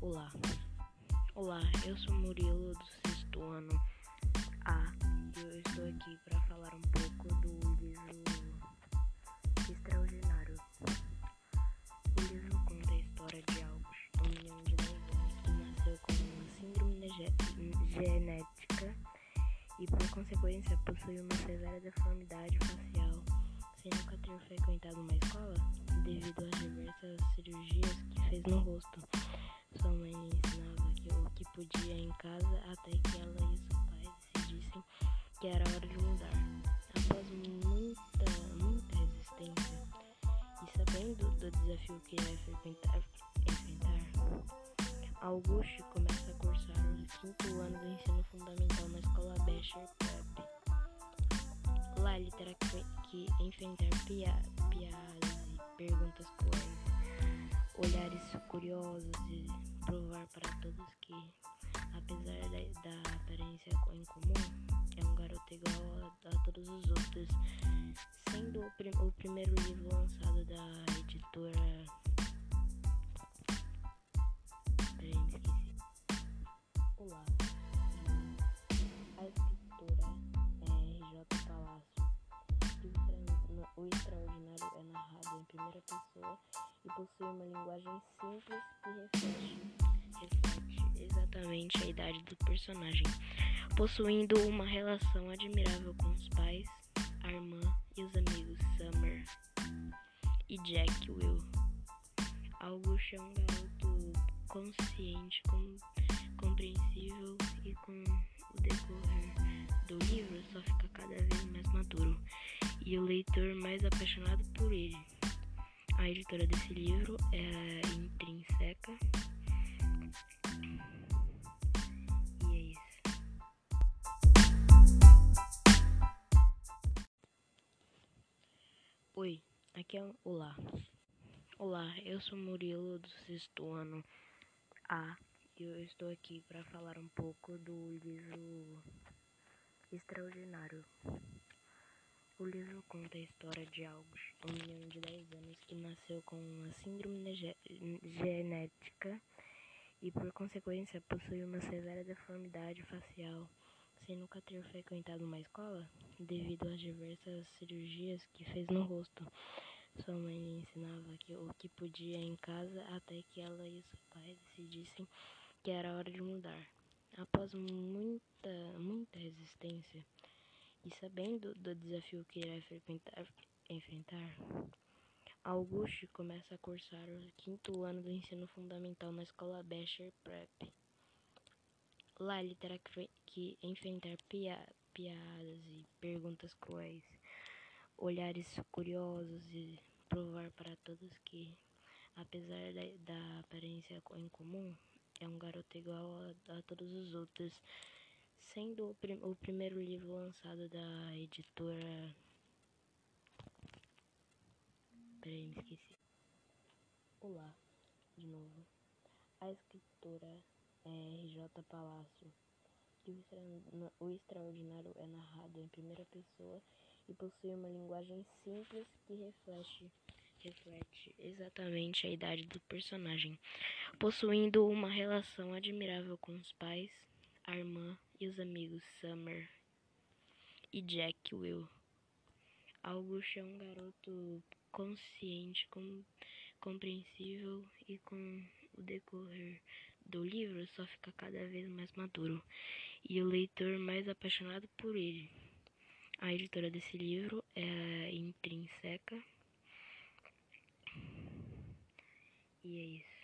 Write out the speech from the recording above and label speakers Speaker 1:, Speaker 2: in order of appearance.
Speaker 1: Olá. Olá, eu sou Murilo do sexto ano A e eu estou aqui para falar um pouco do livro Extraordinário. O livro conta a história de August, um menino de 10 anos que nasceu com uma síndrome genética e por consequência possui uma severa deformidade facial, sem nunca ter frequentado uma escola devido às diversas cirurgias que fez no rosto. Sua mãe lhe ensinava que o que podia em casa até que ela e seu pai decidissem que era hora de mudar. Após muita, muita resistência e sabendo do desafio que ia enfrentar, enfrentar Auguste começa a cursar o quinto ano do ensino fundamental na escola Becher Prep. Lá ele terá que, que enfrentar pia, piadas e perguntas cruéis olhares curiosos e provar para todos que, apesar da, da pessoa e possui uma linguagem simples que reflete, reflete exatamente a idade do personagem, possuindo uma relação admirável com os pais, a irmã e os amigos Summer e Jack Will. August é um garoto consciente, com, compreensível e com o decorrer do livro só fica cada vez mais maduro e o leitor mais apaixonado por ele. A editora desse livro é Intrinseca. E é isso. Oi, aqui é um... Olá. Olá, eu sou Murilo do sexto ano A e eu estou aqui para falar um pouco do livro Extraordinário. O livro conta a história de August, um menino de 10 anos que nasceu com uma síndrome genética e, por consequência, possui uma severa deformidade facial, sem nunca ter frequentado uma escola, devido às diversas cirurgias que fez no rosto. Sua mãe lhe ensinava que o que podia em casa até que ela e seu pai decidissem que era hora de mudar. Após muita, muita resistência, e sabendo do desafio que irá enfrentar, Auguste começa a cursar o quinto ano do ensino fundamental na escola Becher Prep. Lá ele terá que, enfrentar pia, piadas e perguntas cruéis, olhares curiosos e provar para todos que, apesar da, da aparência em comum, é um garoto igual a, a todos os outros sendo o, prim o primeiro livro lançado da editora. Peraí, me esqueci. Olá, de novo. A escritora é R.J. Palácio. E o extraordinário é narrado em primeira pessoa e possui uma linguagem simples que reflete, reflete exatamente a idade do personagem, possuindo uma relação admirável com os pais, a irmã e os amigos Summer e Jack Will. August é um garoto consciente, com, compreensível e com o decorrer do livro só fica cada vez mais maduro e o leitor mais apaixonado por ele. A editora desse livro é a Intrinseca. E é isso.